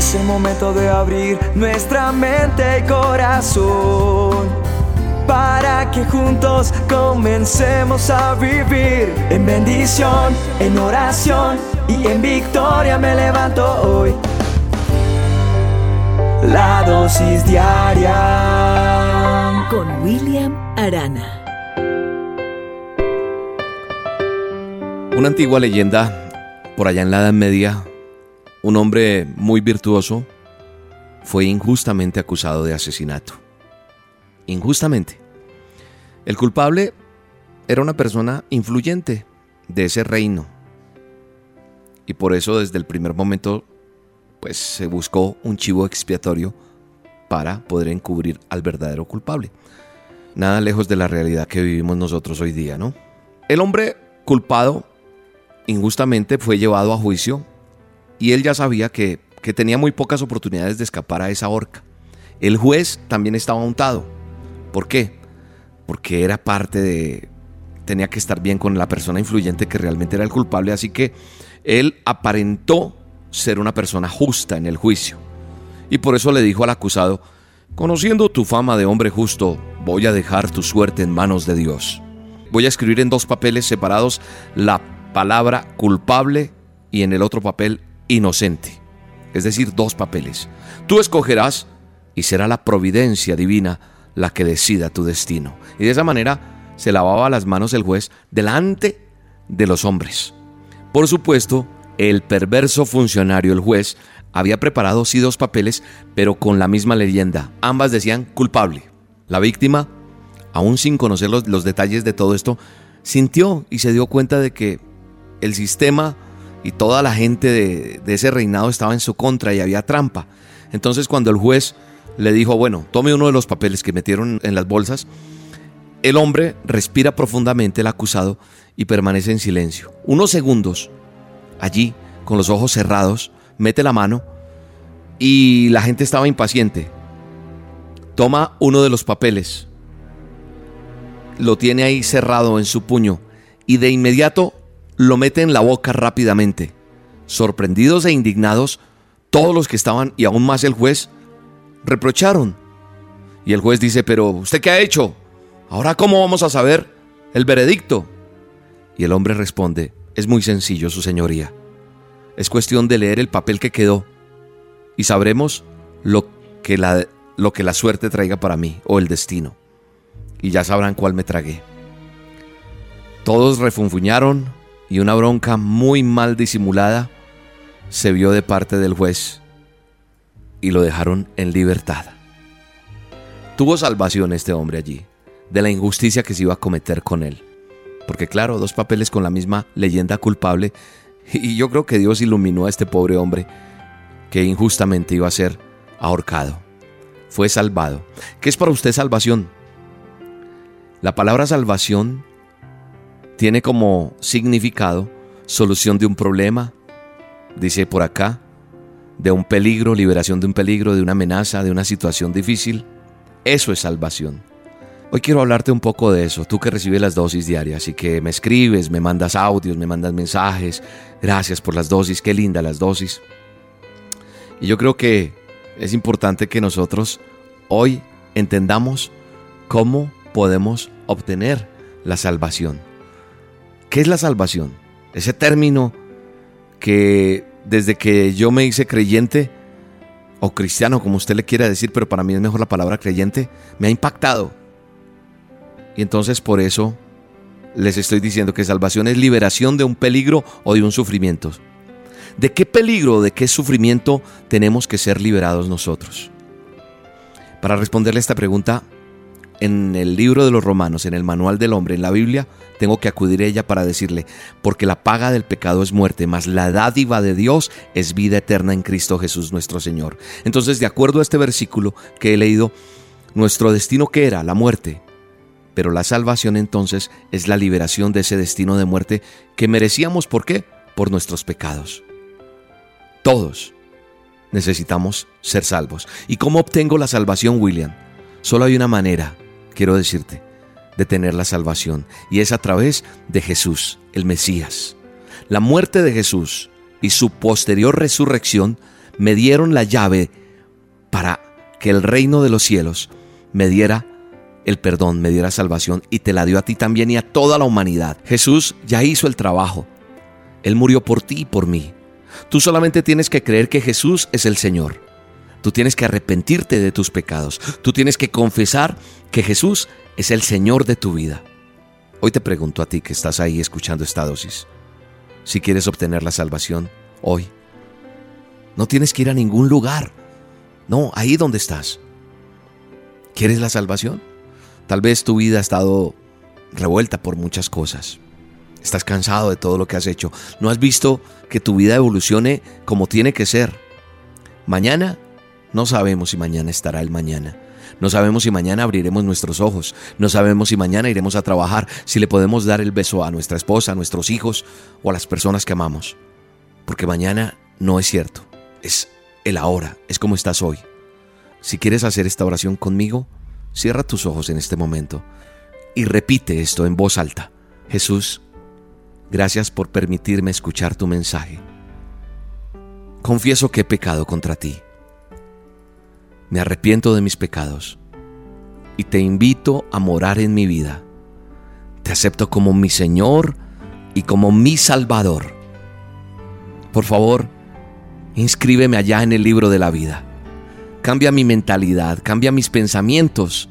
Es el momento de abrir nuestra mente y corazón para que juntos comencemos a vivir en bendición, en oración y en victoria me levanto hoy. La dosis diaria con William Arana. Una antigua leyenda por allá en la Edad Media un hombre muy virtuoso fue injustamente acusado de asesinato. Injustamente. El culpable era una persona influyente de ese reino. Y por eso desde el primer momento pues se buscó un chivo expiatorio para poder encubrir al verdadero culpable. Nada lejos de la realidad que vivimos nosotros hoy día, ¿no? El hombre culpado injustamente fue llevado a juicio y él ya sabía que, tenía muy pocas oportunidades de escapar a esa horca. El juez también estaba untado. ¿Por qué? Porque era parte de... tenía que estar bien con la persona influyente que realmente era el culpable, así que él aparentó ser una persona justa en el juicio. Y por eso le dijo al acusado, conociendo tu fama de hombre justo, voy a dejar tu suerte en manos de Dios. Voy a escribir en dos papeles separados la palabra culpable y en el otro papel inocente, es decir, dos papeles. Tú escogerás y será la providencia divina la que decida tu destino. Y de esa manera se lavaba las manos el juez delante de los hombres. Por supuesto, el perverso funcionario, el juez, había preparado sí dos papeles, pero con la misma leyenda. Ambas decían culpable. La víctima, aún sin conocer los, los detalles de todo esto, sintió y se dio cuenta de que el sistema y toda la gente de, ese reinado estaba en su contra y había trampa. Entonces cuando el juez le dijo, bueno, tome uno de los papeles que metieron en las bolsas, el hombre respira profundamente el acusado y permanece en silencio. Unos segundos, allí, con los ojos cerrados, mete la mano y la gente estaba impaciente. Toma uno de los papeles, lo tiene ahí cerrado en su puño y de inmediato lo mete en la boca rápidamente. Sorprendidos e indignados, todos los que estaban y aún más el juez reprocharon. Y el juez dice, pero ¿usted qué ha hecho? Ahora ¿cómo vamos a saber el veredicto? Y el hombre responde, es muy sencillo, su señoría. Es cuestión de leer el papel que quedó y sabremos lo que la, lo que la suerte traiga para mí o el destino. Y ya sabrán cuál me tragué. Todos refunfuñaron, y una bronca muy mal disimulada se vio de parte del juez y lo dejaron en libertad. Tuvo salvación este hombre allí de la injusticia que se iba a cometer con él. Porque claro, dos papeles con la misma leyenda culpable y yo creo que Dios iluminó a este pobre hombre que injustamente iba a ser ahorcado. Fue salvado. ¿Qué es para usted salvación? La palabra salvación tiene como significado solución de un problema, dice por acá, de un peligro, liberación de un peligro, de una amenaza, de una situación difícil. Eso es salvación. Hoy quiero hablarte un poco de eso, tú que recibes las dosis diarias y que me escribes, me mandas audios, me mandas mensajes. Gracias por las dosis, qué linda las dosis. Y yo creo que es importante que nosotros hoy entendamos cómo podemos obtener la salvación. ¿Qué es la salvación? Ese término que desde que yo me hice creyente, o cristiano, como usted le quiera decir, pero para mí es mejor la palabra creyente, me ha impactado. Y entonces por eso les estoy diciendo que salvación es liberación de un peligro o de un sufrimiento. ¿De qué peligro, o de qué sufrimiento tenemos que ser liberados nosotros? Para responderle esta pregunta, en el libro de los romanos, en el manual del hombre, en la Biblia, tengo que acudir a ella para decirle, porque la paga del pecado es muerte, mas la dádiva de Dios es vida eterna en Cristo Jesús nuestro Señor. Entonces, de acuerdo a este versículo que he leído, nuestro destino que era la muerte, pero la salvación entonces es la liberación de ese destino de muerte que merecíamos, ¿por qué? Por nuestros pecados. Todos necesitamos ser salvos. ¿Y cómo obtengo la salvación, William? Solo hay una manera, quiero decirte, de tener la salvación, y es a través de Jesús, el Mesías. La muerte de Jesús y su posterior resurrección me dieron la llave para que el reino de los cielos me diera el perdón, me diera salvación y te la dio a ti también y a toda la humanidad. Jesús ya hizo el trabajo. Él murió por ti y por mí. Tú solamente tienes que creer que Jesús es el Señor. Tú tienes que arrepentirte de tus pecados. Tú tienes que confesar que Jesús es el Señor de tu vida. Hoy te pregunto a ti que estás ahí escuchando esta dosis. Si quieres obtener la salvación, hoy. No tienes que ir a ningún lugar. No, ahí donde estás. ¿Quieres la salvación? Tal vez tu vida ha estado revuelta por muchas cosas. Estás cansado de todo lo que has hecho. No has visto que tu vida evolucione como tiene que ser. Mañana no sabemos si mañana estará el mañana. No sabemos si mañana abriremos nuestros ojos. No sabemos si mañana iremos a trabajar, si le podemos dar el beso a nuestra esposa, a nuestros hijos o a las personas que amamos. Porque mañana no es cierto. Es el ahora. Es como estás hoy. Si quieres hacer esta oración conmigo, Cierra tus ojos en este momento y repite esto en voz alta. Jesús, gracias por permitirme escuchar tu mensaje. Confieso que he pecado contra ti. Me arrepiento de mis pecados y te invito a morar en mi vida. Te acepto como mi Señor y como mi Salvador. Por favor, inscríbeme allá en el libro de la vida Cambia mi mentalidad, cambia mis pensamientos.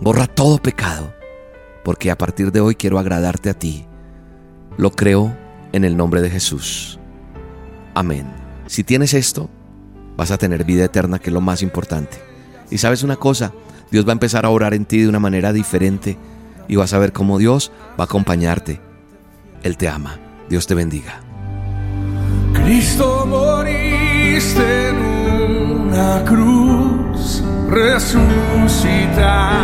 Borra todo pecado, porque a partir de hoy quiero agradarte a ti. Lo creo en el nombre de Jesús. Amén. Si tienes esto, vas a tener vida eterna, que es lo más importante. Y sabes una cosa, Dios va a empezar a orar en ti de una manera diferente y vas a ver cómo Dios va a acompañarte. Él te ama. Dios te bendiga. Cristo moriste la cruz resucitaste